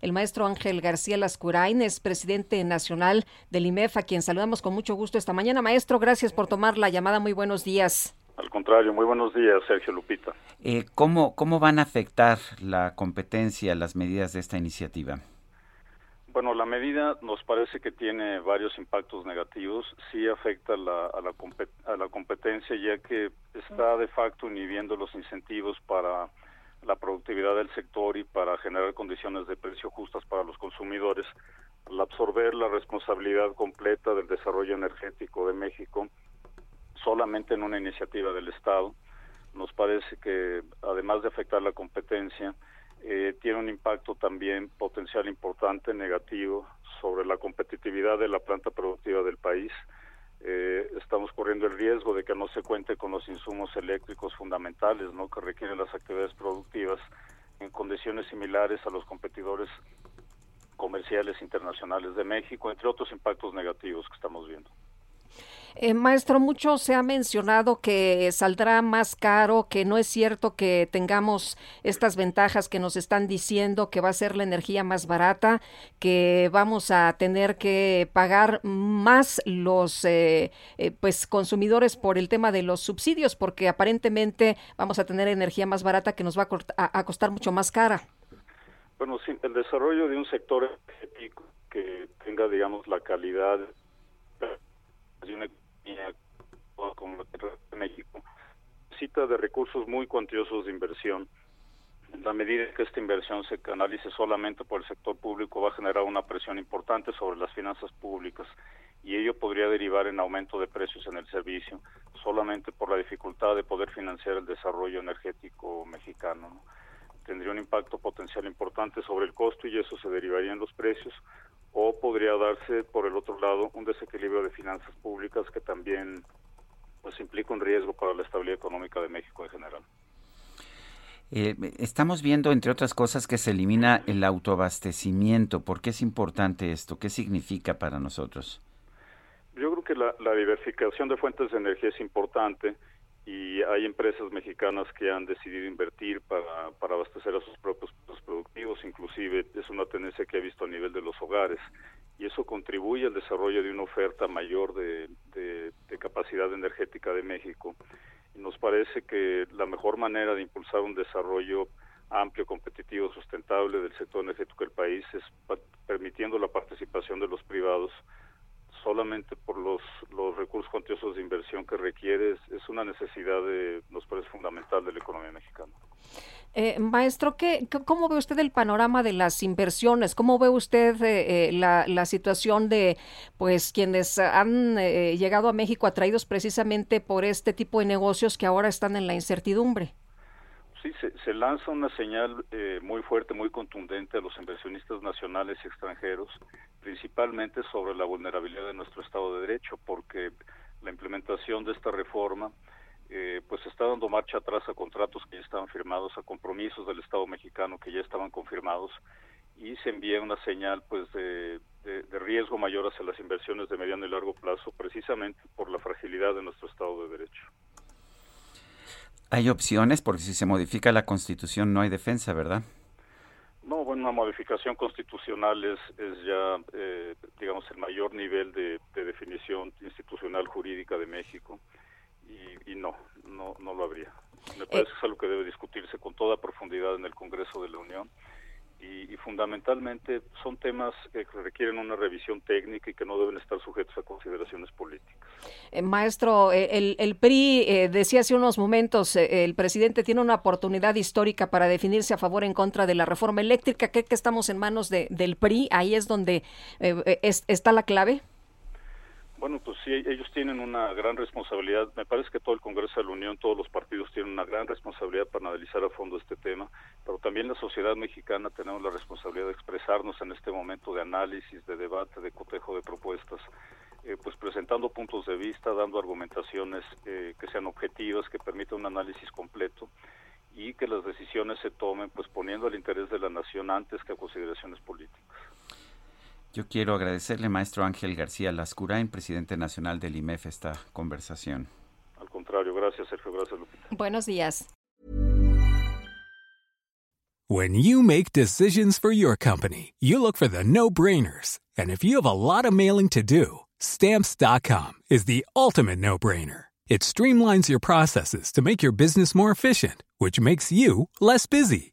El maestro Ángel García Lascurain es presidente nacional del IMEF, a quien saludamos con mucho gusto esta mañana. Maestro, gracias por tomar la llamada. Muy buenos días. Al contrario, muy buenos días, Sergio Lupita. Eh, ¿cómo, ¿Cómo van a afectar la competencia, las medidas de esta iniciativa? Bueno, la medida nos parece que tiene varios impactos negativos. Sí afecta la, a, la, a la competencia, ya que está de facto inhibiendo los incentivos para la productividad del sector y para generar condiciones de precio justas para los consumidores, al absorber la responsabilidad completa del desarrollo energético de México solamente en una iniciativa del Estado, nos parece que además de afectar la competencia, eh, tiene un impacto también potencial importante negativo sobre la competitividad de la planta productiva del país, eh, estamos corriendo el riesgo de que no se cuente con los insumos eléctricos fundamentales ¿no? que requieren las actividades productivas en condiciones similares a los competidores comerciales internacionales de México, entre otros impactos negativos que estamos viendo. Eh, maestro, mucho se ha mencionado que saldrá más caro, que no es cierto que tengamos estas ventajas que nos están diciendo, que va a ser la energía más barata, que vamos a tener que pagar más los eh, eh, pues consumidores por el tema de los subsidios, porque aparentemente vamos a tener energía más barata que nos va a, a costar mucho más cara. Bueno, sí, el desarrollo de un sector que tenga, digamos, la calidad de una como de México, necesita de recursos muy cuantiosos de inversión. En la medida que esta inversión se canalice solamente por el sector público, va a generar una presión importante sobre las finanzas públicas y ello podría derivar en aumento de precios en el servicio, solamente por la dificultad de poder financiar el desarrollo energético mexicano. Tendría un impacto potencial importante sobre el costo y eso se derivaría en los precios, o podría darse, por el otro lado, un desequilibrio de finanzas públicas que también pues implica un riesgo para la estabilidad económica de México en general. Eh, estamos viendo, entre otras cosas, que se elimina el autoabastecimiento. ¿Por qué es importante esto? ¿Qué significa para nosotros? Yo creo que la, la diversificación de fuentes de energía es importante y hay empresas mexicanas que han decidido invertir para, para abastecer a sus propios productivos, inclusive es una tendencia que he visto a nivel de los hogares y eso contribuye al desarrollo de una oferta mayor de, capacidad energética de México. Y nos parece que la mejor manera de impulsar un desarrollo amplio, competitivo, sustentable del sector energético del país es permitiendo la participación de los privados solamente por los, los recursos cuantiosos de inversión que requiere, es, una necesidad de, nos parece fundamental de la economía mexicana. Eh, maestro, ¿qué, ¿cómo ve usted el panorama de las inversiones? ¿Cómo ve usted eh, eh, la, la, situación de pues quienes han llegado a México atraídos precisamente por este tipo de negocios que ahora están en la incertidumbre? Sí, se, lanza una señal muy fuerte, muy contundente a los inversionistas nacionales y extranjeros, principalmente sobre la vulnerabilidad de nuestro Estado de Derecho, porque la implementación de esta reforma eh, pues está dando marcha atrás a contratos que ya estaban firmados, a compromisos del Estado mexicano que ya estaban confirmados y se envía una señal pues de, riesgo mayor hacia las inversiones de mediano y largo plazo precisamente por la fragilidad de nuestro Estado de Derecho. Hay opciones porque si se modifica la Constitución no hay defensa, ¿verdad? No, bueno, una modificación constitucional es, es ya, eh, digamos, el mayor nivel de definición institucional jurídica de México y, no, no, no lo habría. Me eh, parece que es algo que debe discutirse con toda profundidad en el Congreso de la Unión y, fundamentalmente son temas que requieren una revisión técnica y que no deben estar sujetos a consideraciones políticas. Eh, maestro, eh, el, PRI decía hace unos momentos, el presidente tiene una oportunidad histórica para definirse a favor o en contra de la reforma eléctrica. ¿Cree que estamos en manos de, del PRI? Ahí es donde está la clave. Bueno, pues sí, ellos tienen una gran responsabilidad. Me parece que todo el Congreso de la Unión, todos los partidos tienen una gran responsabilidad para analizar a fondo este tema pero también la sociedad mexicana tenemos la responsabilidad de expresarnos en este momento de análisis, de debate, de cotejo de propuestas, eh, pues presentando puntos de vista, dando argumentaciones eh, que sean objetivas, que permitan un análisis completo y que las decisiones se tomen pues poniendo el interés de la nación antes que a consideraciones políticas. Yo quiero agradecerle, maestro Ángel García Lascurain, presidente nacional del IMEF, esta conversación. Al contrario, gracias Sergio, gracias Lupita. Buenos días. When you make decisions for your company, you look for the no-brainers. And if you have a lot of mailing to do, stamps.com is the ultimate no-brainer. It streamlines your processes to make your business more efficient, which makes you less busy.